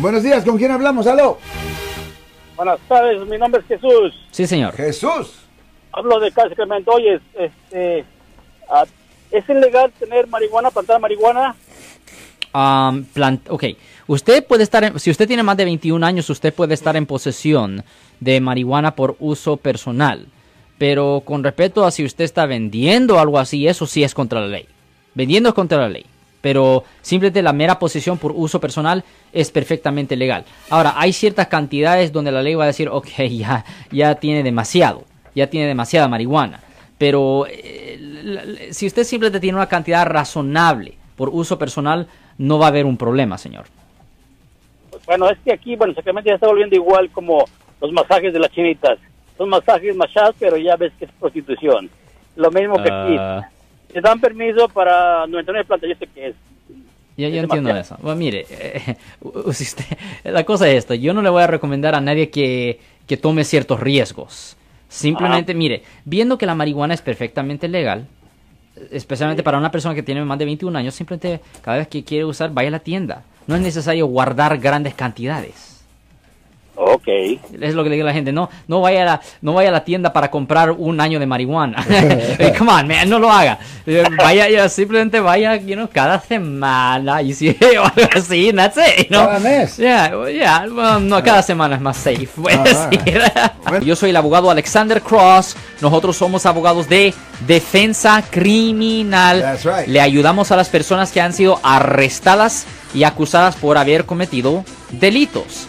Buenos días, ¿con quién hablamos? Aló. Buenas tardes, mi nombre es Jesús. Sí, señor. Jesús. Hablo de Casa Clemente. Oye, este, ah, ¿es ilegal tener marihuana, plantar marihuana? Um, plant- ok, usted puede estar, en- si usted tiene más de 21 años, usted puede estar en posesión de marihuana por uso personal. Pero con respecto a si usted está vendiendo algo así, eso sí es contra la ley. Vendiendo es contra la ley. Pero simplemente la mera posesión por uso personal es perfectamente legal. Ahora, hay ciertas cantidades donde la ley va a decir, ok, ya, ya tiene demasiado, ya tiene demasiada marihuana. Pero eh, la- la- si usted simplemente tiene una cantidad razonable por uso personal, no va a haber un problema, señor. Bueno, es que aquí, bueno, Sacramento ya está volviendo igual como los masajes de las chinitas. Son masajes machados, pero ya ves que es prostitución. Lo mismo que aquí. Ah, Te dan permiso para 99 plantas, yo sé que es. yo, yo entiendo eso. Bueno, mire, eh, usted- la cosa es esta, yo no le voy a recomendar a nadie que, que tome ciertos riesgos. Simplemente, mire, viendo que la marihuana es perfectamente legal, especialmente para una persona que tiene más de 21 años, simplemente cada vez que quiere usar, vaya a la tienda. No es necesario guardar grandes cantidades. Ok. Es lo que le digo a la gente, no, no vaya a la, no vaya a la tienda para comprar un año de marihuana. Come on, man, no lo haga. Eh, Vaya, ya, simplemente vaya, you know, cada semana y si o algo así, that's it, you know. Cada mes. Yeah, well, yeah, well, no, cada semana es más safe, puede Ajá. decir. Yo soy el abogado Alexander Cross. Nosotros somos abogados de defensa criminal. That's right. Le ayudamos a las personas que han sido arrestadas y acusadas por haber cometido delitos.